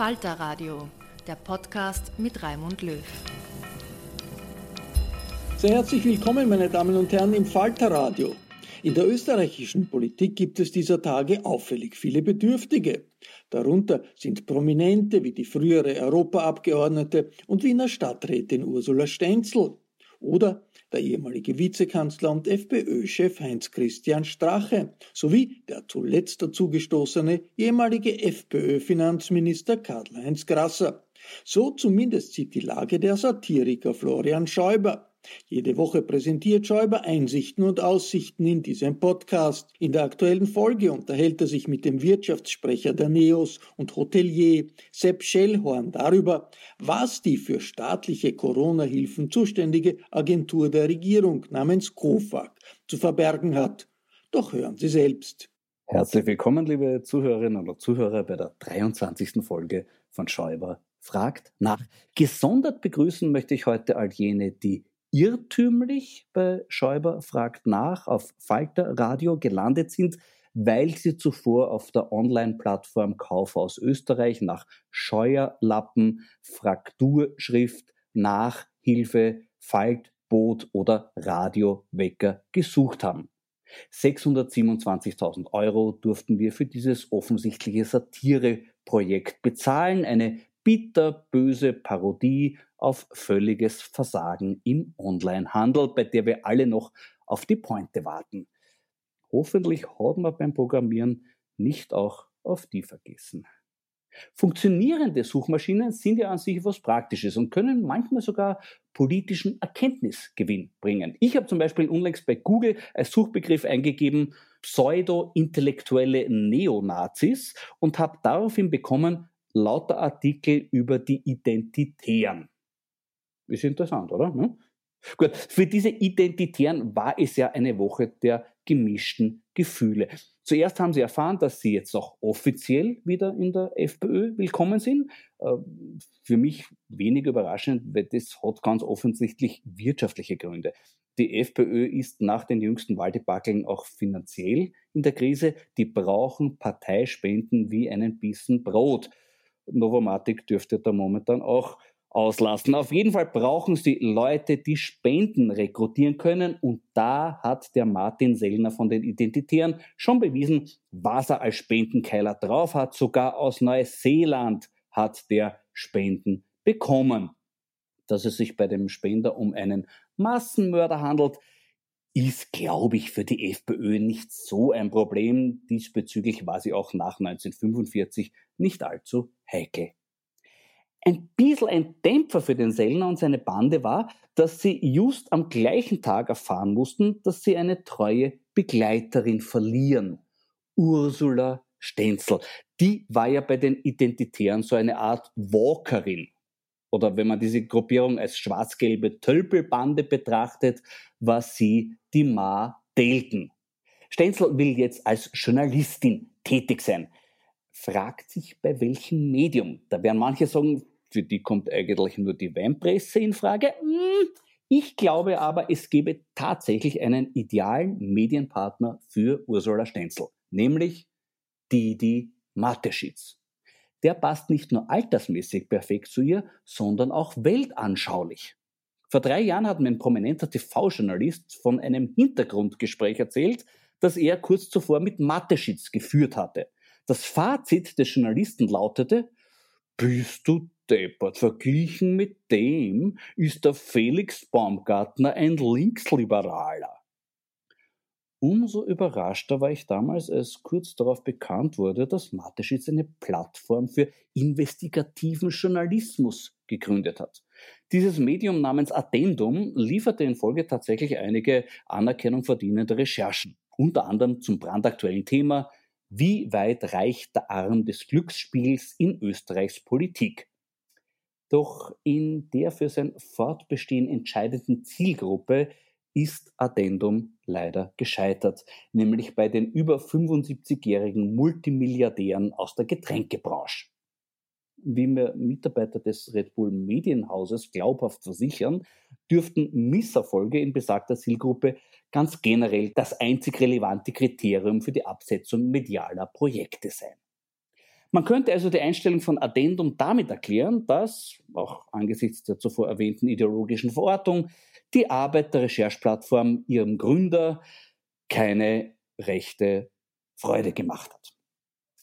Falter Radio, der Podcast mit Raimund Löw. Sehr herzlich willkommen, meine Damen und Herren, im Falter Radio. In der österreichischen Politik gibt es dieser Tage auffällig viele Bedürftige. Darunter sind Prominente wie die frühere Europaabgeordnete und Wiener Stadträtin Ursula Stenzel oder der ehemalige Vizekanzler und FPÖ-Chef Heinz-Christian Strache sowie der zuletzt dazugestoßene ehemalige FPÖ-Finanzminister Karl-Heinz Grasser. So zumindest sieht die Lage der Satiriker Florian Schäuber. Jede Woche präsentiert Schäuber Einsichten und Aussichten in diesem Podcast. In der aktuellen Folge unterhält er sich mit dem Wirtschaftssprecher der NEOS und Hotelier Sepp Schellhorn darüber, was die für staatliche Corona-Hilfen zuständige Agentur der Regierung namens COFAG zu verbergen hat. Doch hören Sie selbst. Herzlich willkommen, liebe Zuhörerinnen und Zuhörer, bei der 23. Folge von Schäuber fragt nach. Gesondert begrüßen möchte ich heute all jene, die irrtümlich bei Schäuber fragt nach auf Falter Radio gelandet sind, weil sie zuvor auf der Online-Plattform Kaufhaus Österreich nach Scheuerlappen, Frakturschrift, Nachhilfe, Faltboot oder Radiowecker gesucht haben. 627.000 Euro durften wir für dieses offensichtliche Satireprojekt bezahlen, eine bitterböse Parodie auf völliges Versagen im Onlinehandel, bei der wir alle noch auf die Pointe warten. Hoffentlich hat man beim Programmieren nicht auch auf die vergessen. Funktionierende Suchmaschinen sind ja an sich etwas Praktisches und können manchmal sogar politischen Erkenntnisgewinn bringen. Ich habe zum Beispiel unlängst bei Google als Suchbegriff eingegeben pseudo-intellektuelle Neonazis und habe daraufhin bekommen lauter Artikel über die Identitären. Ist interessant, oder? Hm? Gut, für diese Identitären war es ja eine Woche der gemischten Gefühle. Zuerst haben sie erfahren, dass sie jetzt auch offiziell wieder in der FPÖ willkommen sind. Ähm, für mich wenig überraschend, weil das hat ganz offensichtlich wirtschaftliche Gründe. Die FPÖ ist nach den jüngsten Wahldebakeln auch finanziell in der Krise. Die brauchen Parteispenden wie einen Bissen Brot. Novomatic dürfte da momentan auch auslassen. Auf jeden Fall brauchen sie Leute, die Spenden rekrutieren können. Und da hat der Martin Sellner von den Identitären schon bewiesen, was er als Spendenkeiler drauf hat. Sogar aus Neuseeland hat der Spenden bekommen. Dass es sich bei dem Spender um einen Massenmörder handelt, ist, glaube ich, für die FPÖ nicht so ein Problem. Diesbezüglich war sie auch nach 1945 nicht allzu heikel. Ein bisschen ein Dämpfer für den Sellner und seine Bande war, dass sie just am gleichen Tag erfahren mussten, dass sie eine treue Begleiterin verlieren. Ursula Stenzel. Die war ja bei den Identitären so eine Art Walkerin. Oder wenn man diese Gruppierung als schwarz-gelbe Tölpelbande betrachtet, war sie die Ma Delten. Stenzel will jetzt als Journalistin tätig sein. Fragt sich bei welchem Medium. Da werden manche sagen, für die kommt eigentlich nur die Weinpresse in Frage. Hm, ich glaube aber, es gäbe tatsächlich einen idealen Medienpartner für Ursula Stenzel, nämlich Didi Mateschitz. Der passt nicht nur altersmäßig perfekt zu ihr, sondern auch weltanschaulich. Vor drei Jahren hat mir ein prominenter TV-Journalist von einem Hintergrundgespräch erzählt, das er kurz zuvor mit Mateschitz geführt hatte. Das Fazit des Journalisten lautete, bist du deppert, verglichen mit dem ist der Felix Baumgartner ein Linksliberaler. Umso überraschter war ich damals, als kurz darauf bekannt wurde, dass Mateschitz eine Plattform für investigativen Journalismus gegründet hat. Dieses Medium namens Addendum lieferte in Folge tatsächlich einige Anerkennung verdienende Recherchen, unter anderem zum brandaktuellen Thema Wie weit reicht der Arm des Glücksspiels in Österreichs Politik? Doch in der für sein Fortbestehen entscheidenden Zielgruppe ist Addendum leider gescheitert, nämlich bei den über 75-jährigen Multimilliardären aus der Getränkebranche. Wie mir Mitarbeiter des Red Bull Medienhauses glaubhaft versichern, dürften Misserfolge in besagter Zielgruppe ganz generell das einzig relevante Kriterium für die Absetzung medialer Projekte sein. Man könnte also die Einstellung von Addendum damit erklären, dass, auch angesichts der zuvor erwähnten ideologischen Verortung, die Arbeit der Rechercheplattform ihrem Gründer keine rechte Freude gemacht hat.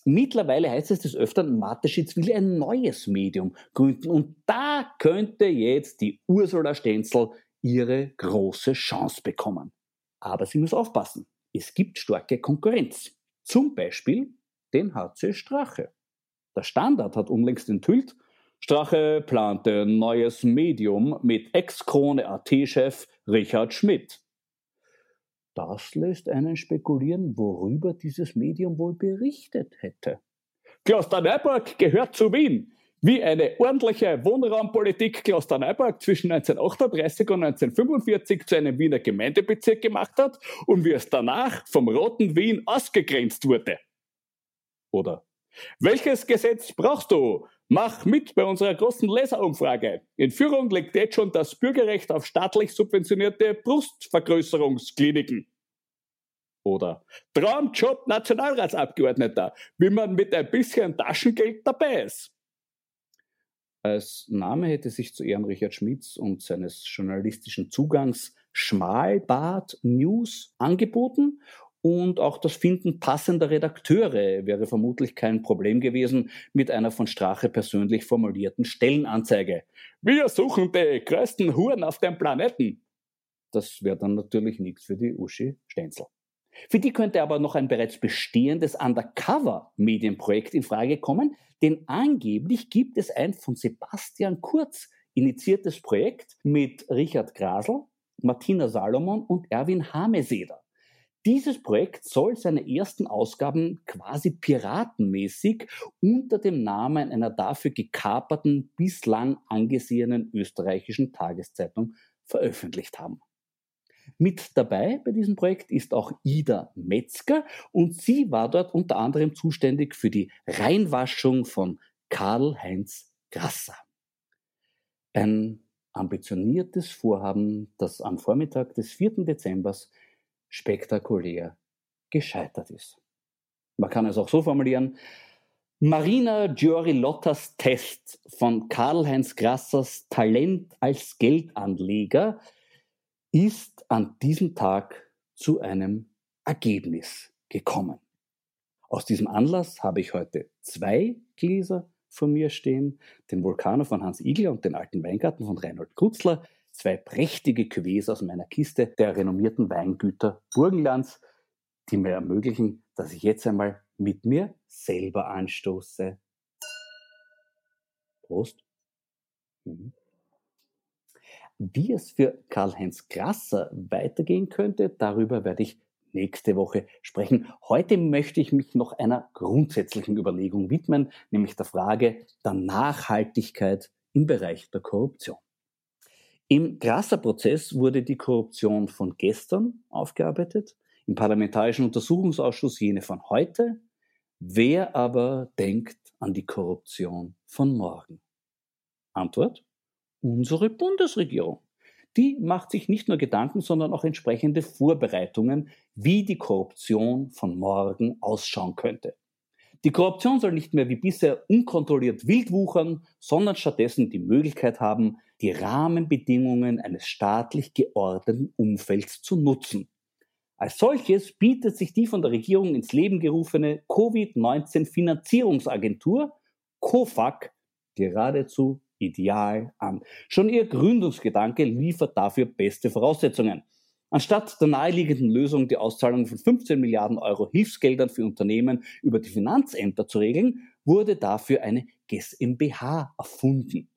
Mittlerweile heißt es des Öfteren, Mateschitz will ein neues Medium gründen und da könnte jetzt die Ursula Stenzel ihre große Chance bekommen. Aber sie muss aufpassen. Es gibt starke Konkurrenz. Zum Beispiel den HC Strache. Der Standard hat unlängst enthüllt, Strache plante ein neues Medium mit Ex-Krone-AT-Chef Richard Schmidt. Das lässt einen spekulieren, worüber dieses Medium wohl berichtet hätte. Klosterneuburg gehört zu Wien. Wie eine ordentliche Wohnraumpolitik Klosterneuburg zwischen 1938 und 1945 zu einem Wiener Gemeindebezirk gemacht hat und wie es danach vom roten Wien ausgegrenzt wurde. Oder welches Gesetz brauchst du? Mach mit bei unserer großen Leserumfrage. In Führung liegt jetzt schon das Bürgerrecht auf staatlich subventionierte Brustvergrößerungskliniken. Oder Traumjob Nationalratsabgeordneter, wie man mit ein bisschen Taschengeld dabei ist. Als Name hätte sich zu Ehren Richard Schmidts und seines journalistischen Zugangs Schmalbart News angeboten und auch das Finden passender Redakteure wäre vermutlich kein Problem gewesen mit einer von Strache persönlich formulierten Stellenanzeige. Wir suchen die größten Huren auf dem Planeten. Das wäre dann natürlich nichts für die Uschi Stenzel. Für die könnte aber noch ein bereits bestehendes Undercover-Medienprojekt in Frage kommen, denn angeblich gibt es ein von Sebastian Kurz initiiertes Projekt mit Richard Grasel, Martina Salomon und Erwin Hameseder. Dieses Projekt soll seine ersten Ausgaben quasi piratenmäßig unter dem Namen einer dafür gekaperten, bislang angesehenen österreichischen Tageszeitung veröffentlicht haben. Mit dabei bei diesem Projekt ist auch Ida Metzger und sie war dort unter anderem zuständig für die Reinwaschung von Karl-Heinz Grasser. Ein ambitioniertes Vorhaben, das am Vormittag des 4. Dezember spektakulär gescheitert ist. Man kann es auch so formulieren, Marina Giori-Lottas Test von Karl-Heinz Grassers Talent als Geldanleger ist an diesem Tag zu einem Ergebnis gekommen. Aus diesem Anlass habe ich heute zwei Gläser vor mir stehen, den Vulkano von Hans Igler und den alten Weingarten von Reinhold Krutzler. Zwei prächtige Cuvées aus meiner Kiste der renommierten Weingüter Burgenlands, die mir ermöglichen, dass ich jetzt einmal mit mir selber anstoße. Prost. Mhm. Wie es für Karl-Heinz Grasser weitergehen könnte, darüber werde ich nächste Woche sprechen. Heute möchte ich mich noch einer grundsätzlichen Überlegung widmen, nämlich der Frage der Nachhaltigkeit im Bereich der Korruption. Im Grasser-Prozess wurde die Korruption von gestern aufgearbeitet, im Parlamentarischen Untersuchungsausschuss jene von heute. Wer aber denkt an die Korruption von morgen? Antwort? Unsere Bundesregierung die macht sich nicht nur Gedanken, sondern auch entsprechende Vorbereitungen, wie die Korruption von morgen ausschauen könnte. Die Korruption soll nicht mehr wie bisher unkontrolliert wild wuchern, sondern stattdessen die Möglichkeit haben, die Rahmenbedingungen eines staatlich geordneten Umfelds zu nutzen. Als solches bietet sich die von der Regierung ins Leben gerufene Covid-19-Finanzierungsagentur COFAG geradezu ideal an. Schon ihr Gründungsgedanke liefert dafür beste Voraussetzungen. Anstatt der naheliegenden Lösung, die Auszahlung von 15 Milliarden Euro Hilfsgeldern für Unternehmen über die Finanzämter zu regeln, wurde dafür eine GmbH erfunden.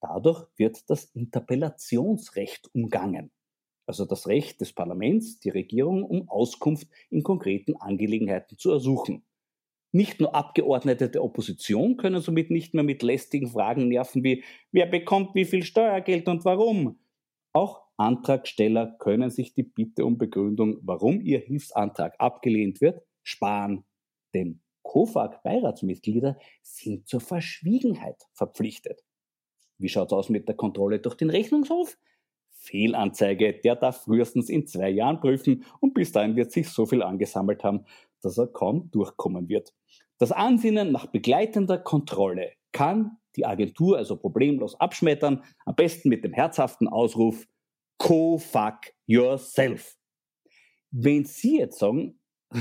Dadurch wird das Interpellationsrecht umgangen, also das Recht des Parlaments, die Regierung um Auskunft in konkreten Angelegenheiten zu ersuchen. Nicht nur Abgeordnete der Opposition können somit nicht mehr mit lästigen Fragen nerven wie wer bekommt wie viel Steuergeld und warum. Auch Antragsteller können sich die Bitte um Begründung, warum ihr Hilfsantrag abgelehnt wird, sparen. Denn COFAG-Beiratsmitglieder sind zur Verschwiegenheit verpflichtet. Wie schaut es aus mit der Kontrolle durch den Rechnungshof? Fehlanzeige, der darf frühestens in zwei Jahren prüfen und bis dahin wird sich so viel angesammelt haben, dass er kaum durchkommen wird. Das Ansinnen nach begleitender Kontrolle kann die Agentur also problemlos abschmettern, am besten mit dem herzhaften Ausruf Co-fuck yourself. Wenn Sie jetzt sagen,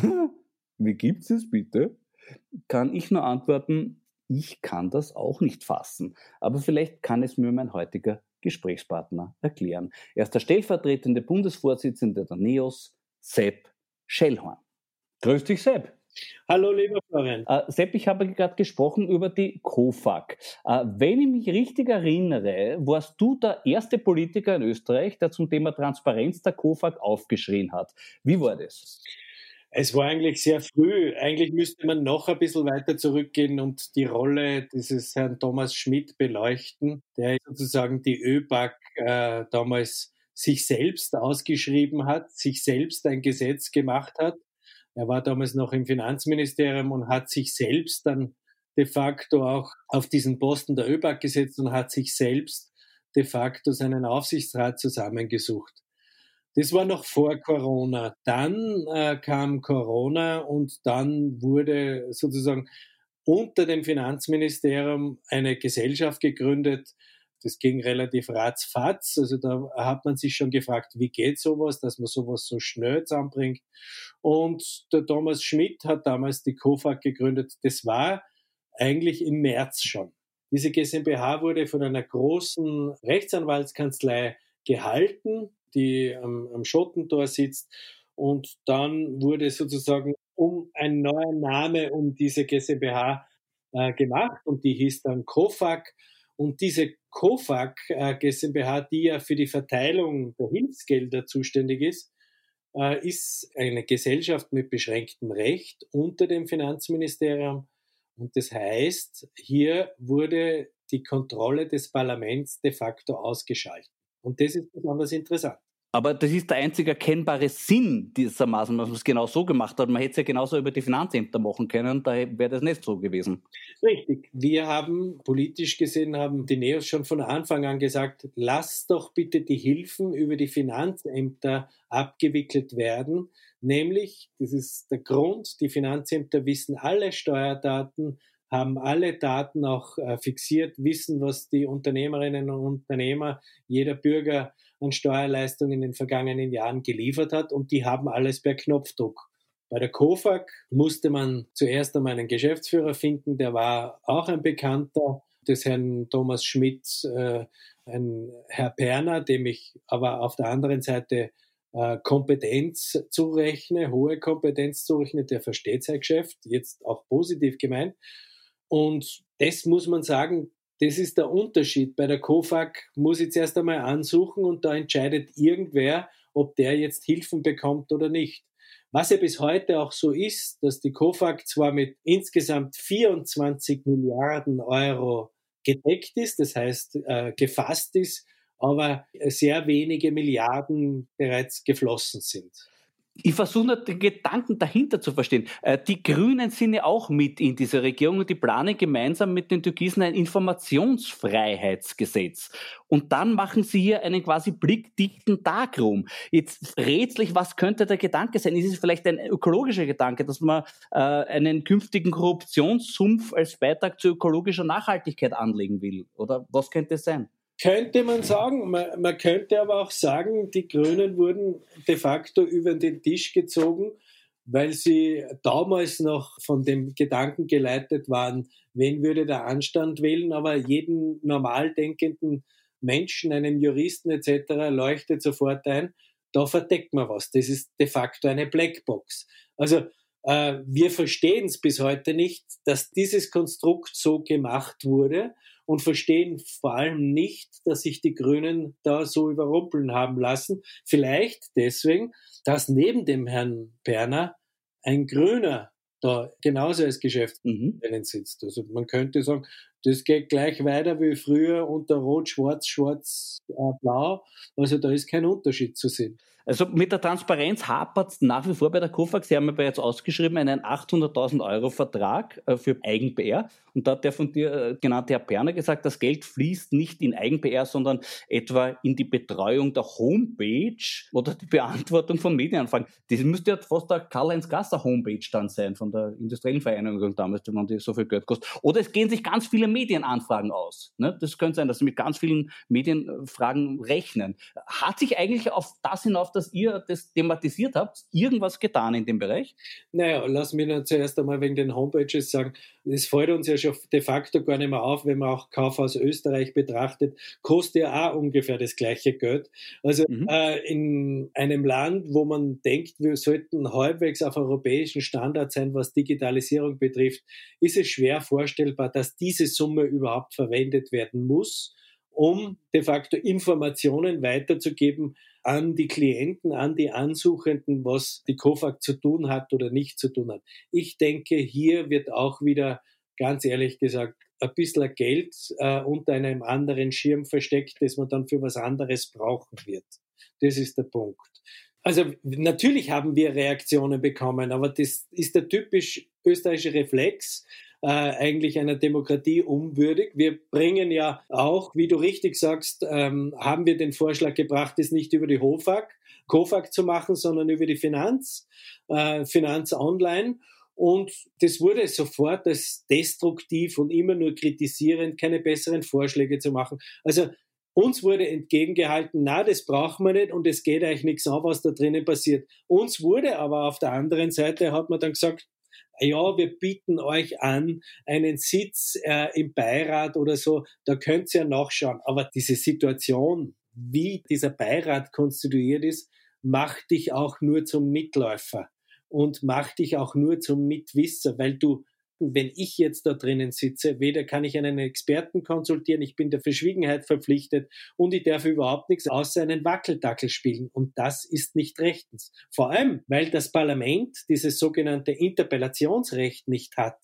wie gibt's es bitte, kann ich nur antworten, ich kann das auch nicht fassen. Aber vielleicht kann es mir mein heutiger Gesprächspartner erklären. Er ist der stellvertretende Bundesvorsitzende der NEOS, Sepp Schellhorn. Grüß dich, Sepp. Hallo, lieber Florian. Äh, Sepp, ich habe gerade gesprochen über die COFAG. Äh, wenn ich mich richtig erinnere, warst du der erste Politiker in Österreich, der zum Thema Transparenz der COFAG aufgeschrien hat. Wie war das? Es war eigentlich sehr früh. Eigentlich müsste man noch ein bisschen weiter zurückgehen und die Rolle dieses Herrn Thomas Schmidt beleuchten, der sozusagen die ÖBAG äh, damals sich selbst ausgeschrieben hat, sich selbst ein Gesetz gemacht hat er war damals noch im Finanzministerium und hat sich selbst dann de facto auch auf diesen Posten der ÖBAG gesetzt und hat sich selbst de facto seinen Aufsichtsrat zusammengesucht. Das war noch vor Corona. Dann äh, kam Corona und dann wurde sozusagen unter dem Finanzministerium eine Gesellschaft gegründet, das ging relativ ratzfatz. Also da hat man sich schon gefragt, wie geht sowas, dass man sowas so schnell zusammenbringt. Und der Thomas Schmidt hat damals die COFAG gegründet. Das war eigentlich im März schon. Diese GmbH wurde von einer großen Rechtsanwaltskanzlei gehalten, die am, am Schottentor sitzt. Und dann wurde sozusagen um ein neuer Name um diese GmbH äh, gemacht und die hieß dann COFAG. Und diese COFAG äh, GmbH, die ja für die Verteilung der Hilfsgelder zuständig ist, äh, ist eine Gesellschaft mit beschränktem Recht unter dem Finanzministerium. Und das heißt, hier wurde die Kontrolle des Parlaments de facto ausgeschaltet. Und das ist besonders interessant. Aber das ist der einzige erkennbare Sinn dieser Maßnahme, dass man es genau so gemacht hat. Man hätte es ja genauso über die Finanzämter machen können, da wäre das nicht so gewesen. Richtig. Wir haben politisch gesehen, haben die Neos schon von Anfang an gesagt, lass doch bitte die Hilfen über die Finanzämter abgewickelt werden. Nämlich, das ist der Grund, die Finanzämter wissen alle Steuerdaten, haben alle Daten auch äh, fixiert, wissen, was die Unternehmerinnen und Unternehmer, jeder Bürger an Steuerleistungen in den vergangenen Jahren geliefert hat und die haben alles per Knopfdruck. Bei der COFAG musste man zuerst einmal einen Geschäftsführer finden, der war auch ein Bekannter des Herrn Thomas Schmidt, äh, ein Herr Perner, dem ich aber auf der anderen Seite äh, Kompetenz zurechne, hohe Kompetenz zurechne, der versteht sein Geschäft, jetzt auch positiv gemeint. Und das muss man sagen, das ist der Unterschied. Bei der COFAG muss ich zuerst einmal ansuchen und da entscheidet irgendwer, ob der jetzt Hilfen bekommt oder nicht. Was ja bis heute auch so ist, dass die COFAG zwar mit insgesamt 24 Milliarden Euro gedeckt ist, das heißt äh, gefasst ist, aber sehr wenige Milliarden bereits geflossen sind. Ich versuche nur den Gedanken dahinter zu verstehen. Äh, die Grünen sind ja auch mit in dieser Regierung und die planen gemeinsam mit den Türkisen ein Informationsfreiheitsgesetz. Und dann machen sie hier einen quasi blickdichten Darkroom. Jetzt rätselt, was könnte der Gedanke sein? Ist es vielleicht ein ökologischer Gedanke, dass man äh, einen künftigen Korruptionssumpf als Beitrag zu ökologischer Nachhaltigkeit anlegen will? Oder was könnte es sein? Könnte man sagen. Man, man, könnte aber auch sagen, die Grünen wurden de facto über den Tisch gezogen, weil sie damals noch von dem Gedanken geleitet waren, wen würde der Anstand wählen, aber jeden normal denkenden Menschen, einem Juristen etc. leuchtet sofort ein, da verdeckt man was. Das ist de facto eine Blackbox. Also äh, wir verstehen es bis heute nicht, dass dieses Konstrukt so gemacht wurde und verstehen vor allem nicht, dass sich die Grünen da so überrumpeln haben lassen. Vielleicht deswegen, dass neben dem Herrn Berner ein Grüner da genauso als Geschäftsführer mhm. sitzt. Also man könnte sagen, das geht gleich weiter wie früher unter Rot, Schwarz, Schwarz, äh, Blau. Also da ist kein Unterschied zu sehen. Also mit der Transparenz hapert es nach wie vor bei der KOFAG. Sie haben aber jetzt ausgeschrieben einen 800.000 Euro Vertrag äh, für Eigen-PR. Und da hat der von dir äh, genannte Herr Perner gesagt, das Geld fließt nicht in Eigen-PR, sondern etwa in die Betreuung der Homepage oder die Beantwortung von Medienanfragen. Das müsste ja fast der Karl-Heinz Gasser Homepage dann sein von der Industriellen Vereinigung damals, wenn die so viel Geld kostet. Oder es gehen sich ganz viele Medienanfragen aus. Ne? Das könnte sein, dass sie mit ganz vielen Medienfragen rechnen. Hat sich eigentlich auf das hinauf dass ihr das thematisiert habt, irgendwas getan in dem Bereich? Naja, lass mich dann zuerst einmal wegen den Homepages sagen. Es fällt uns ja schon de facto gar nicht mehr auf, wenn man auch Kaufhaus Österreich betrachtet, kostet ja auch ungefähr das gleiche Geld. Also mhm. äh, in einem Land, wo man denkt, wir sollten halbwegs auf europäischen Standard sein, was Digitalisierung betrifft, ist es schwer vorstellbar, dass diese Summe überhaupt verwendet werden muss um de facto Informationen weiterzugeben an die Klienten, an die Ansuchenden, was die COFAG zu tun hat oder nicht zu tun hat. Ich denke, hier wird auch wieder, ganz ehrlich gesagt, ein bisschen Geld äh, unter einem anderen Schirm versteckt, das man dann für was anderes brauchen wird. Das ist der Punkt. Also natürlich haben wir Reaktionen bekommen, aber das ist der typisch österreichische Reflex äh, eigentlich einer Demokratie unwürdig. Wir bringen ja auch, wie du richtig sagst, ähm, haben wir den Vorschlag gebracht, es nicht über die HOFAG, COFAG zu machen, sondern über die Finanz, äh, Finanz Online. Und das wurde sofort als destruktiv und immer nur kritisierend, keine besseren Vorschläge zu machen. Also uns wurde entgegengehalten, na, das brauchen wir nicht und es geht eigentlich nichts an, was da drinnen passiert. Uns wurde aber auf der anderen Seite, hat man dann gesagt, ja, wir bieten euch an einen Sitz äh, im Beirat oder so, da könnt ihr ja nachschauen. Aber diese Situation, wie dieser Beirat konstituiert ist, macht dich auch nur zum Mitläufer und macht dich auch nur zum Mitwisser, weil du wenn ich jetzt da drinnen sitze, weder kann ich einen Experten konsultieren, ich bin der Verschwiegenheit verpflichtet und ich darf überhaupt nichts außer einen Wackeldackel spielen. Und das ist nicht rechtens. Vor allem, weil das Parlament dieses sogenannte Interpellationsrecht nicht hat.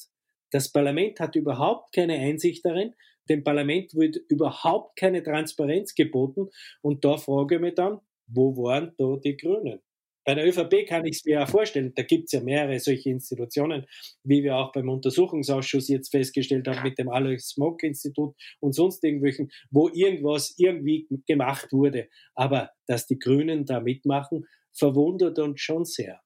Das Parlament hat überhaupt keine Einsicht darin. Dem Parlament wird überhaupt keine Transparenz geboten. Und da frage ich mich dann, wo waren da die Grünen? Bei der ÖVP kann ich es mir ja vorstellen, da gibt es ja mehrere solche Institutionen, wie wir auch beim Untersuchungsausschuss jetzt festgestellt haben mit dem Alois Smoke Institut und sonst irgendwelchen, wo irgendwas irgendwie gemacht wurde. Aber dass die Grünen da mitmachen, verwundert uns schon sehr.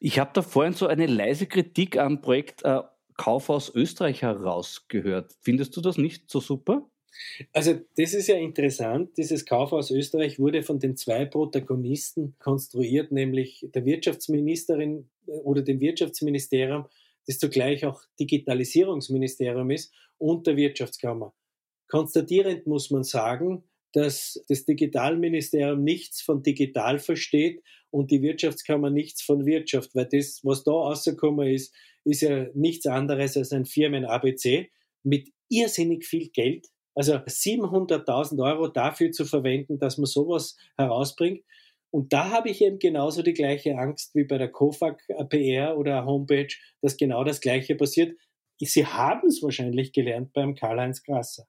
Ich habe da vorhin so eine leise Kritik am Projekt äh, Kaufhaus Österreich herausgehört. Findest du das nicht so super? Also das ist ja interessant. Dieses Kaufhaus Österreich wurde von den zwei Protagonisten konstruiert, nämlich der Wirtschaftsministerin äh, oder dem Wirtschaftsministerium, das zugleich auch Digitalisierungsministerium ist, und der Wirtschaftskammer. Konstatierend muss man sagen, dass das Digitalministerium nichts von digital versteht und die Wirtschaftskammer nichts von Wirtschaft, weil das, was da rausgekommen ist, ist ja nichts anderes als ein Firmen-ABC mit irrsinnig viel Geld. Also 700.000 Euro dafür zu verwenden, dass man sowas herausbringt. Und da habe ich eben genauso die gleiche Angst wie bei der KOFAG PR oder Homepage, dass genau das Gleiche passiert. Sie haben es wahrscheinlich gelernt beim Karl-Heinz Grasser.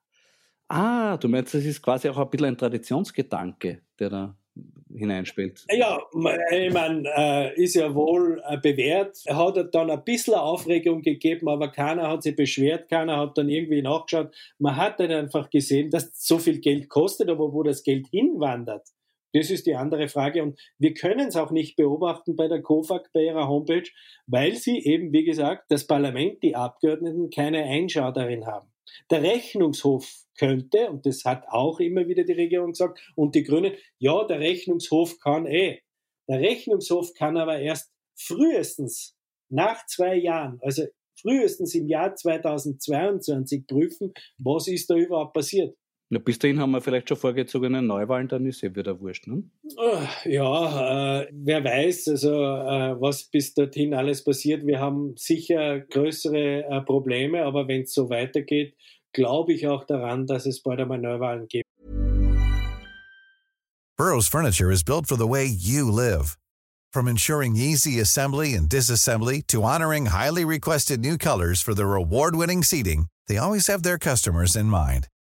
Ah, du meinst, das ist quasi auch ein bisschen ein Traditionsgedanke, der da hineinspielt. Ja, ich meine, äh, ist ja wohl äh, bewährt. Er hat dann ein bisschen Aufregung gegeben, aber keiner hat sich beschwert, keiner hat dann irgendwie nachgeschaut. Man hat dann einfach gesehen, dass so viel Geld kostet, aber wo das Geld hinwandert, das ist die andere Frage. Und wir können es auch nicht beobachten bei der COFAG, bei ihrer Homepage, weil sie eben, wie gesagt, das Parlament, die Abgeordneten keine Einschau darin haben. Der Rechnungshof könnte, und das hat auch immer wieder die Regierung gesagt, und die Grünen, ja, der Rechnungshof kann eh. Der Rechnungshof kann aber erst frühestens nach zwei Jahren, also frühestens im Jahr 2022 prüfen, was ist da überhaupt passiert. Ja, bis dahin haben wir vielleicht schon vorgezogene Neuwahlen, dann ist ja wieder wurscht. Ne? Äh, ja, äh, wer weiß, also äh, was bis dorthin alles passiert. Wir haben sicher größere äh, Probleme, aber wenn es so weitergeht, glaube ich auch daran, dass es bald einmal Neuwahlen gibt. Burroughs Furniture is built for the way you live. From ensuring easy assembly and disassembly to honoring highly requested new colors for their award-winning seating, they always have their customers in mind.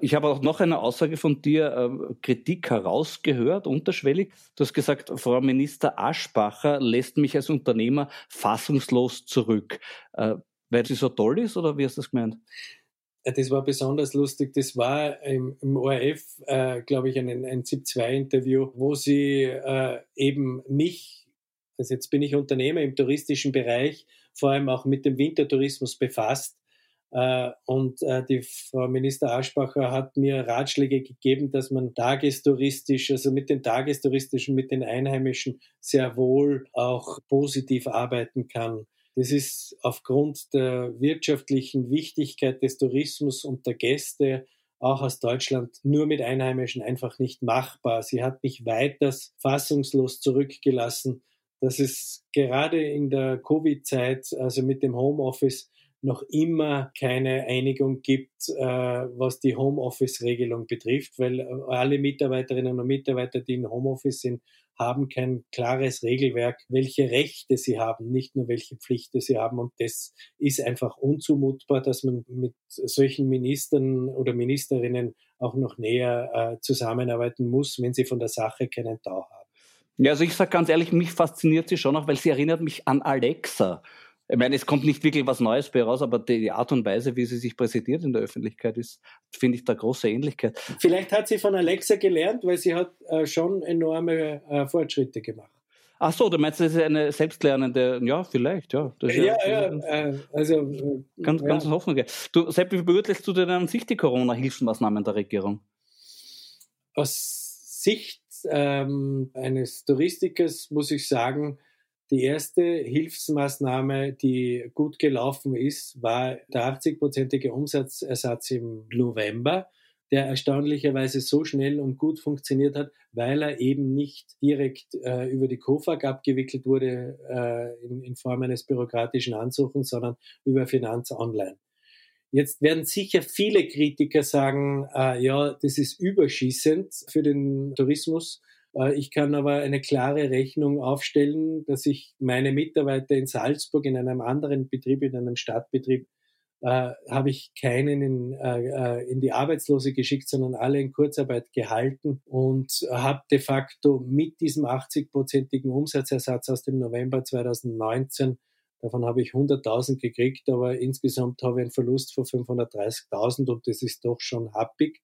Ich habe auch noch eine Aussage von dir, äh, Kritik herausgehört, unterschwellig. Du hast gesagt, Frau Minister Aschbacher lässt mich als Unternehmer fassungslos zurück. Äh, weil sie so toll ist oder wie hast du das gemeint? Das war besonders lustig. Das war im, im ORF, äh, glaube ich, ein, ein ZIP-2-Interview, wo sie äh, eben mich, also jetzt bin ich Unternehmer im touristischen Bereich, vor allem auch mit dem Wintertourismus befasst äh, und äh, die Frau Minister Aschbacher hat mir Ratschläge gegeben, dass man tagestouristisch, also mit den tagestouristischen, mit den Einheimischen sehr wohl auch positiv arbeiten kann. Das ist aufgrund der wirtschaftlichen Wichtigkeit des Tourismus und der Gäste auch aus Deutschland nur mit Einheimischen einfach nicht machbar. Sie hat mich weiters fassungslos zurückgelassen, dass es gerade in der Covid-Zeit, also mit dem Homeoffice, noch immer keine Einigung gibt, äh, was die Homeoffice-Regelung betrifft, weil äh, alle Mitarbeiterinnen und Mitarbeiter, die in Homeoffice sind, haben kein klares Regelwerk, welche Rechte sie haben, nicht nur welche Pflichten sie haben. Und das ist einfach unzumutbar, dass man mit solchen Ministern oder Ministerinnen auch noch näher äh, zusammenarbeiten muss, wenn sie von der Sache keinen Tau haben. Ja, also ich sage ganz ehrlich, mich fasziniert sie schon auch, weil sie erinnert mich an Alexa. Ich meine, es kommt nicht wirklich was Neues bei raus, aber die Art und Weise, wie sie sich präsentiert in der Öffentlichkeit, ist, finde ich, da große Ähnlichkeit. Vielleicht hat sie von Alexa gelernt, weil sie hat äh, schon enorme äh, Fortschritte gemacht. Ach so, du meinst, das ist eine selbstlernende, ja, vielleicht, ja. ja, ja, ja, äh, also. Äh, ganz, ganz ja. Hoffnung. Du, Sepp, wie beurteilst du denn an sich die Corona-Hilfsmaßnahmen der Regierung? Aus Sicht ähm, eines Touristikers muss ich sagen, die erste Hilfsmaßnahme, die gut gelaufen ist, war der 80-prozentige Umsatzersatz im November, der erstaunlicherweise so schnell und gut funktioniert hat, weil er eben nicht direkt äh, über die KOFAG abgewickelt wurde äh, in, in, Form eines bürokratischen Ansuchens, sondern über Finanz Online. Jetzt werden sicher viele Kritiker sagen, äh, ja, das ist überschießend für den Tourismus. Äh, ich kann aber eine klare Rechnung aufstellen, dass ich meine Mitarbeiter in Salzburg in einem anderen Betrieb, in einem Stadtbetrieb, äh, habe ich keinen in, äh, äh in die Arbeitslose geschickt, sondern alle in Kurzarbeit gehalten und habe de facto mit diesem 80-prozentigen Umsatzersatz aus dem November 2019 Davon habe ich 100.000 gekriegt, aber insgesamt habe ich einen Verlust von 530.000 und das ist doch schon happig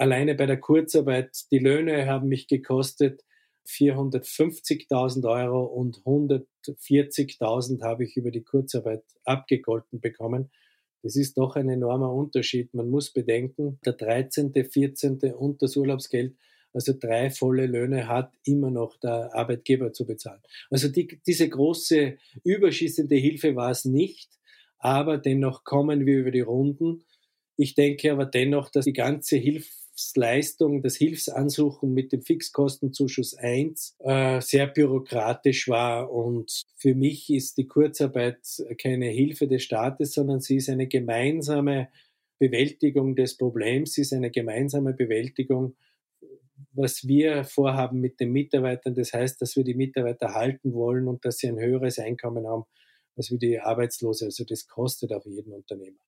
alleine bei der Kurzarbeit, die Löhne haben mich gekostet 450.000 Euro und 140.000 habe ich über die Kurzarbeit abgegolten bekommen. Das ist doch ein enormer Unterschied. Man muss bedenken, der 13., 14. und das Urlaubsgeld, also drei volle Löhne hat immer noch der Arbeitgeber zu bezahlen. Also die, diese große überschießende Hilfe war es nicht, aber dennoch kommen wir über die Runden. Ich denke aber dennoch, dass die ganze Hilfe Hilfsleistung, das Hilfsansuchen mit dem Fixkostenzuschuss 1 äh, sehr bürokratisch war. Und für mich ist die Kurzarbeit keine Hilfe des Staates, sondern sie ist eine gemeinsame Bewältigung des Problems, sie ist eine gemeinsame Bewältigung was wir vorhaben mit den Mitarbeitern. Das heißt, dass wir die Mitarbeiter halten wollen und dass sie ein höheres Einkommen haben als wie die Arbeitslose. Also das kostet auch jeden Unternehmer.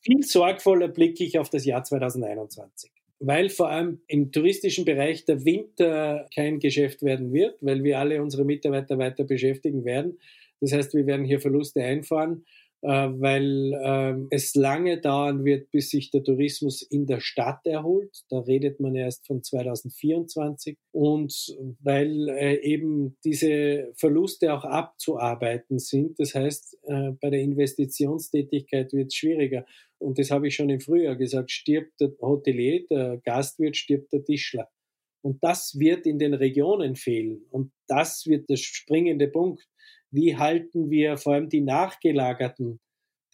Viel sorgvoller blicke ich auf das Jahr 2021 weil vor allem im touristischen Bereich der Winter kein Geschäft werden wird, weil wir alle unsere Mitarbeiter weiter beschäftigen werden. Das heißt, wir werden hier Verluste einfahren. Äh, weil ähm, es lange dauern wird, bis sich der Tourismus in der Stadt erholt. Da redet man erst von 2024 und weil äh, eben diese Verluste auch abzuarbeiten sind. Das heißt, äh, bei der Investitionstätigkeit wird es schwieriger. Und das habe ich schon im Frühjahr gesagt, stirbt der Hotelier, der Gastwirt, stirbt der Tischler. Und das wird in den Regionen fehlen. Und das wird der springende Punkt wie halten wir vor allem die Nachgelagerten,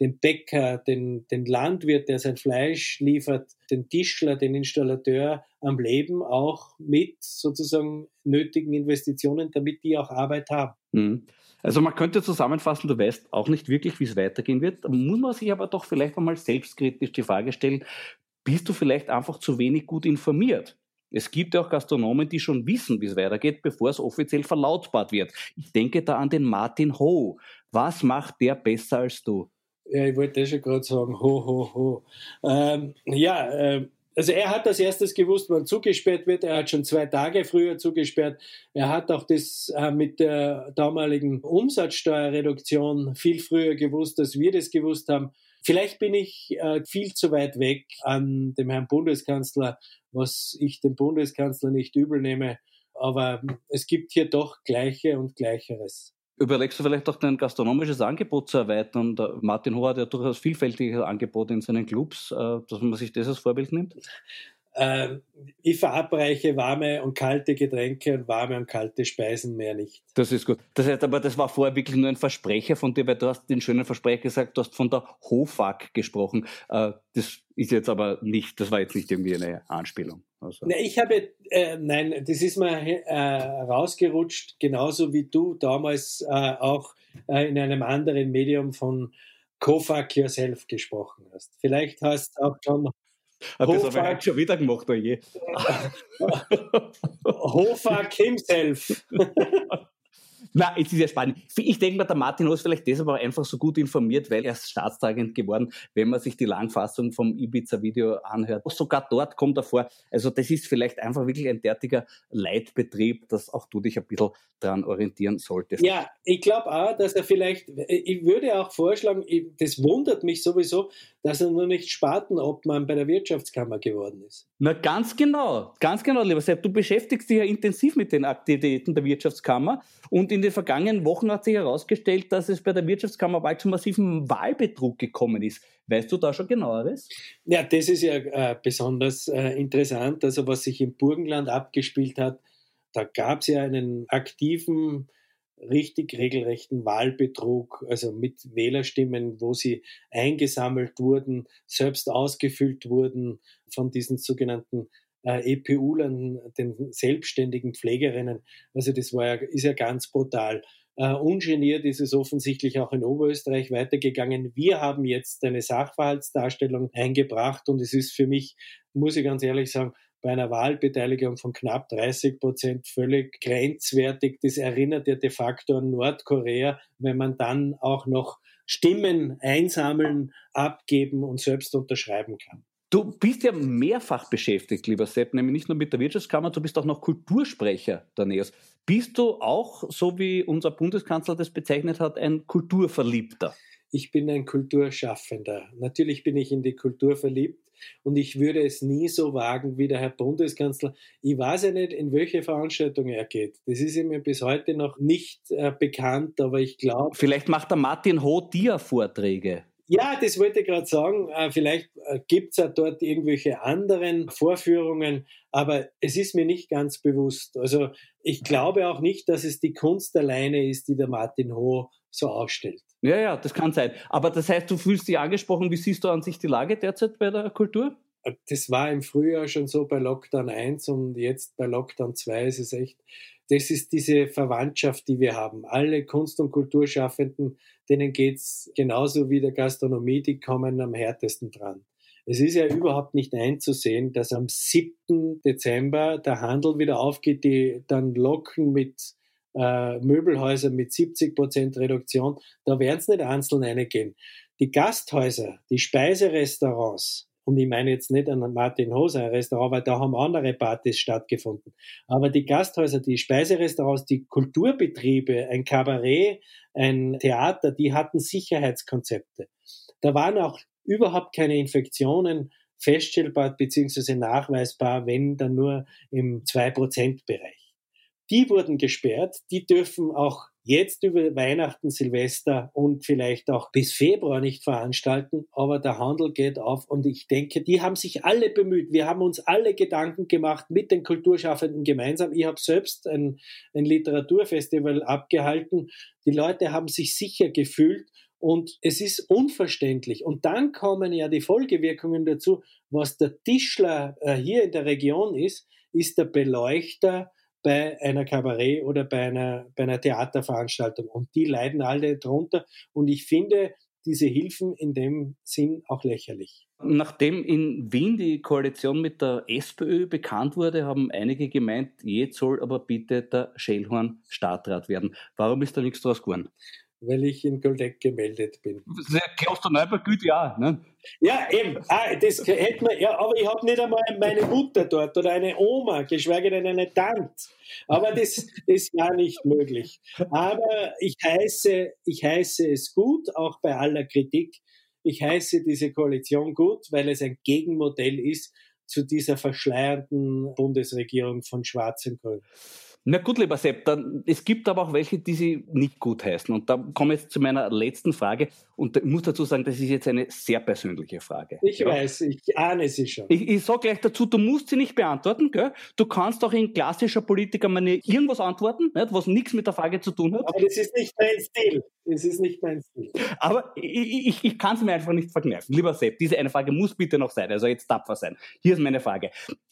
den Bäcker, den, den Landwirt, der sein Fleisch liefert, den Tischler, den Installateur am Leben, auch mit sozusagen nötigen Investitionen, damit die auch Arbeit haben. Mhm. Also man könnte zusammenfassen, du weißt auch nicht wirklich, wie es weitergehen wird. Muss man sich aber doch vielleicht einmal selbstkritisch die Frage stellen, bist du vielleicht einfach zu wenig gut informiert? Es gibt ja auch Gastronomen, die schon wissen, wie es weitergeht, bevor es offiziell verlautbart wird. Ich denke da an den Martin Ho. Was macht der besser als du? Ja, ich wollte schon gerade sagen, ho, ho, ho. Ähm, ja, äh, also er hat als erstes gewusst, wann zugesperrt wird. Er hat schon zwei Tage früher zugesperrt. Er hat auch das äh, mit der damaligen Umsatzsteuerreduktion viel früher gewusst, als wir das gewusst haben. Vielleicht bin ich äh, viel zu weit weg an dem Herrn Bundeskanzler, was ich dem Bundeskanzler nicht übel nehme. Aber es gibt hier doch Gleiche und Gleicheres. Überlegst du vielleicht auch dein gastronomisches Angebot zu erweitern? Der Martin Hoher hat ja durchaus vielfältige Angebote in seinen Clubs, äh, dass man sich das als Vorbild nimmt? Äh, ich verabreiche warme und kalte Getränke und warme und kalte Speisen mehr nicht. Das ist gut. Das heißt aber, das war vorher wirklich nur ein Versprecher von dir, weil du hast den schönen Versprecher gesagt, du hast von der Hofag gesprochen. Äh, das ist jetzt aber nicht, das war jetzt nicht irgendwie eine Anspielung. Also. Na, ich habe, äh, nein, das ist mir äh, rausgerutscht, genauso wie du damals äh, auch äh, in einem anderen Medium von Co-Fuck Yourself gesprochen hast. Vielleicht hast du auch schon das habe ich schon wieder gemacht, oh je. Hofak himself. Na, es ist ja spannend. Ich denke mal, der Martin ist vielleicht deshalb auch einfach so gut informiert, weil er ist staatstragend geworden, wenn man sich die Langfassung vom Ibiza-Video anhört. Sogar dort kommt er vor. Also das ist vielleicht einfach wirklich ein derartiger Leitbetrieb, dass auch du dich ein bisschen dran orientieren solltest. Ja, ich glaube auch, dass er vielleicht, ich würde auch vorschlagen, das wundert mich sowieso, dass er nur nicht Spartenobmann bei der Wirtschaftskammer geworden ist. Na, ganz genau, ganz genau, lieber Sepp. Du beschäftigst dich ja intensiv mit den Aktivitäten der Wirtschaftskammer und in den vergangenen Wochen hat sich herausgestellt, dass es bei der Wirtschaftskammer bald zu massiven Wahlbetrug gekommen ist. Weißt du da schon genaueres? Ja, das ist ja äh, besonders äh, interessant. Also was sich im Burgenland abgespielt hat, da gab es ja einen aktiven, richtig regelrechten Wahlbetrug, also mit Wählerstimmen, wo sie eingesammelt wurden, selbst ausgefüllt wurden von diesen sogenannten äh, EPU-Lern, den selbstständigen Pflegerinnen. Also das war ja, ist ja ganz brutal. Uh, ungeniert ist es offensichtlich auch in Oberösterreich weitergegangen. Wir haben jetzt eine Sachverhaltsdarstellung eingebracht und es ist für mich, muss ich ganz ehrlich sagen, bei einer Wahlbeteiligung von knapp 30 Prozent völlig grenzwertig. Das erinnert ja de facto an Nordkorea, wenn man dann auch noch Stimmen einsammeln, abgeben und selbst unterschreiben kann. Du bist ja mehrfach beschäftigt, lieber Sepp, nämlich nicht nur mit der Wirtschaftskammer, du bist auch noch Kultursprecher der NEOS. Bist du auch, so wie unser Bundeskanzler das bezeichnet hat, ein Kulturverliebter? Ich bin ein Kulturschaffender. Natürlich bin ich in die Kultur verliebt. und ich würde es nie so wagen wie der Herr Bundeskanzler. Ich weiß ja nicht, in welche Veranstaltung er geht. Das ist mir bis heute noch nicht äh, bekannt, aber ich glaube. Vielleicht macht der Martin Ho dir Vorträge. Ja, das wollte ich gerade sagen. Äh, vielleicht äh, gibt es ja dort irgendwelche anderen Vorführungen, aber es ist mir nicht ganz bewusst. Also ich glaube auch nicht, dass es die Kunst alleine ist, die der Martin Ho so ausstellt. Ja, ja, das kann sein. Aber das heißt, du fühlst dich angesprochen. Wie siehst du an sich die Lage derzeit bei der Kultur? Äh, das war im Frühjahr schon so bei Lockdown 1 und jetzt bei Lockdown 2 ist es echt, das ist diese Verwandtschaft, die wir haben. Alle Kunst- und Kulturschaffenden, denen geht es genauso wie der Gastronomie, die kommen am härtesten dran. Es ist ja überhaupt nicht einzusehen, dass am 7. Dezember der Handel wieder aufgeht, die dann locken mit äh, Möbelhäusern mit 70 Prozent Reduktion. Da werden es nicht einzeln reingehen. Die Gasthäuser, die Speiserestaurants, und ich meine jetzt nicht an Martin Hoser Restaurant, weil da haben andere Partys stattgefunden. Aber die Gasthäuser, die Speiserestaurants, die Kulturbetriebe, ein Kabarett, ein Theater, die hatten Sicherheitskonzepte. Da waren auch überhaupt keine Infektionen feststellbar bzw. nachweisbar, wenn dann nur im 2%-Bereich. Die wurden gesperrt, die dürfen auch jetzt über Weihnachten, Silvester und vielleicht auch bis Februar nicht veranstalten, aber der Handel geht auf und ich denke, die haben sich alle bemüht. Wir haben uns alle Gedanken gemacht mit den Kulturschaffenden gemeinsam. Ich habe selbst ein, ein Literaturfestival abgehalten. Die Leute haben sich sicher gefühlt und es ist unverständlich. Und dann kommen ja die Folgewirkungen dazu. Was der Tischler äh, hier in der Region ist, ist der Beleuchter, bei einer Kabarett oder bei einer, bei einer Theaterveranstaltung. Und die leiden alle drunter. Und ich finde diese Hilfen in dem Sinn auch lächerlich. Nachdem in Wien die Koalition mit der SPÖ bekannt wurde, haben einige gemeint, jetzt soll aber bitte der Schellhorn Stadtrat werden. Warum ist da nichts draus geworden? Weil ich in Goldeck gemeldet bin. Klosterneuburg ja, ne? Ja, eben. Ah, das hätte man, ja, aber ich habe nicht einmal meine Mutter dort oder eine Oma, geschweige denn eine Tante. Aber das, das war nicht möglich. Aber ich heiße, ich heiße es gut, auch bei aller Kritik. Ich heiße diese Koalition gut, weil es ein Gegenmodell ist zu dieser verschleierten Bundesregierung von Schwarz und Grün. Na gut, lieber Sepp, dann, es gibt aber auch welche, die sie nicht gut heißen. Und da komme ich jetzt zu meiner letzten Frage. Und ich muss dazu sagen, das ist jetzt eine sehr persönliche Frage. Ich ja. weiß, ich ahne sie schon. Ich, ich sage gleich dazu, du musst sie nicht beantworten. Gell? Du kannst auch in klassischer Politikermanier irgendwas antworten, nicht, was nichts mit der Frage zu tun hat. Aber das ist nicht mein Stil. Das ist nicht mein Stil. Aber ich, ich, ich kann es mir einfach nicht verkneifen. Lieber Sepp, diese eine Frage muss bitte noch sein. Also jetzt tapfer sein. Hier ist meine Frage.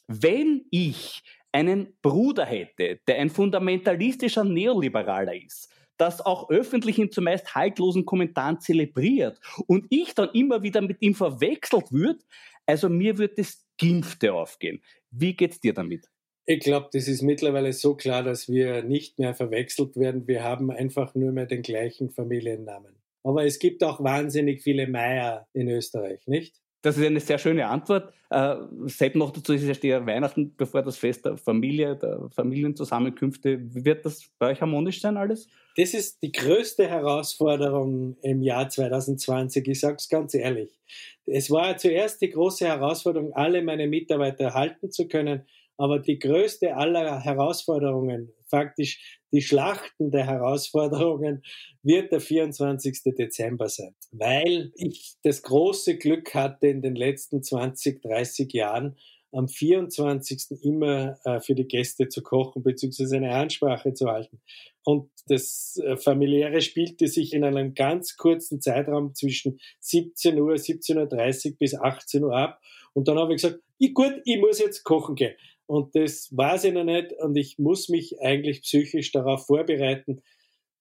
Wenn ich einen Bruder hätte, der ein fundamentalistischer Neoliberaler ist, das auch öffentlich in zumeist haltlosen Kommentaren zelebriert und ich dann immer wieder mit ihm verwechselt wird, also mir wird das Gimpfte aufgehen. Wie geht's dir damit? Ich glaube, das ist mittlerweile so klar, dass wir nicht mehr verwechselt werden. Wir haben einfach nur mehr den gleichen Familiennamen. Aber es gibt auch wahnsinnig viele Meier in Österreich, nicht? Das ist eine sehr schöne Antwort. Äh, Sepp noch dazu ist ja Weihnachten, bevor das Fest der Familie, der Familienzusammenkünfte. Wird das bei euch harmonisch sein alles? Das ist die größte Herausforderung im Jahr 2020. Ich sage es ganz ehrlich. Es war zuerst die große Herausforderung, alle meine Mitarbeiter halten zu können. Aber die größte aller Herausforderungen, faktisch die Schlachten der Herausforderungen, wird der 24. Dezember sein. Weil ich das große Glück hatte, in den letzten 20, 30 Jahren am 24. immer äh, für die Gäste zu kochen bzw. eine Ansprache zu halten. Und das äh, familiäre spielte sich in einem ganz kurzen Zeitraum zwischen 17 Uhr, 17.30 Uhr bis 18 Uhr ab. Und dann habe ich gesagt, ich, gut, ich muss jetzt kochen gehen. Und das weiß ich noch nicht und ich muss mich eigentlich psychisch darauf vorbereiten.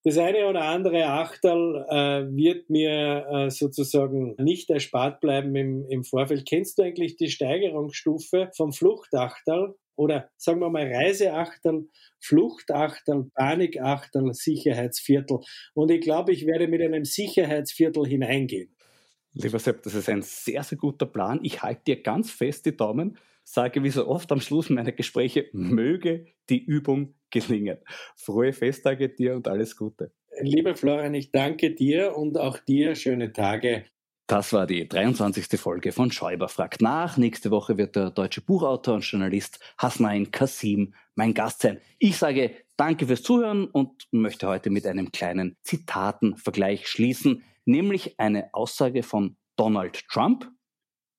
Das eine oder andere Achterl äh, wird mir äh, sozusagen nicht erspart bleiben im, im Vorfeld. Kennst du eigentlich die Steigerungsstufe vom Fluchtachterl oder sagen wir mal Reiseachterl, Fluchtachterl, Panikachterl, Sicherheitsviertel? Und ich glaube, ich werde mit einem Sicherheitsviertel hineingehen. Lieber Sepp, das ist ein sehr, sehr guter Plan. Ich halte dir ganz fest die Daumen sage wie so oft am Schluss meiner Gespräche, möge die Übung gelingen. Frohe Festtage dir und alles Gute. Lieber Florian, ich danke dir und auch dir schöne Tage. Das war die 23. Folge von Schäuber fragt nach. Nächste Woche wird der deutsche Buchautor und Journalist Hasnain Kasim mein Gast sein. Ich sage danke fürs Zuhören und möchte heute mit einem kleinen Zitatenvergleich schließen, nämlich eine Aussage von Donald Trump.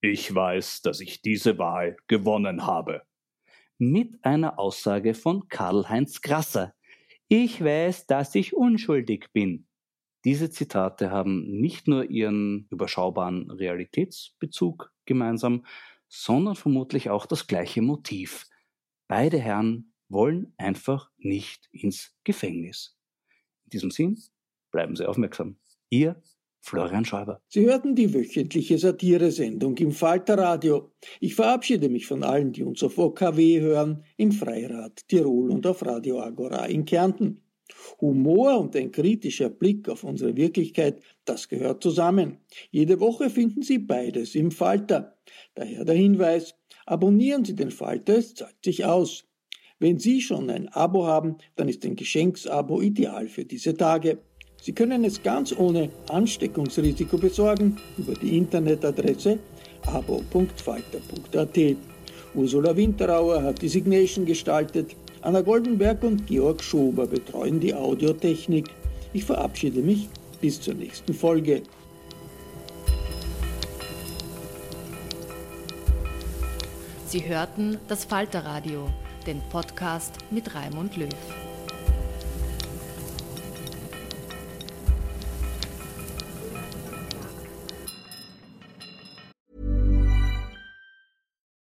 Ich weiß, dass ich diese Wahl gewonnen habe. Mit einer Aussage von Karl-Heinz Grasser. Ich weiß, dass ich unschuldig bin. Diese Zitate haben nicht nur ihren überschaubaren Realitätsbezug gemeinsam, sondern vermutlich auch das gleiche Motiv. Beide Herren wollen einfach nicht ins Gefängnis. In diesem Sinn, bleiben Sie aufmerksam. Ihr Florian Schäuber. Sie hörten die wöchentliche Satiresendung im Falterradio. Ich verabschiede mich von allen, die uns auf OKW hören, im Freirad Tirol und auf Radio Agora in Kärnten. Humor und ein kritischer Blick auf unsere Wirklichkeit, das gehört zusammen. Jede Woche finden Sie beides im Falter. Daher der Hinweis, abonnieren Sie den Falter, es zahlt sich aus. Wenn Sie schon ein Abo haben, dann ist ein Geschenksabo ideal für diese Tage. Sie können es ganz ohne Ansteckungsrisiko besorgen über die Internetadresse abo.falter.at. Ursula Winterauer hat die Signation gestaltet. Anna Goldenberg und Georg Schober betreuen die Audiotechnik. Ich verabschiede mich bis zur nächsten Folge. Sie hörten das Falterradio, den Podcast mit Raimund Löw.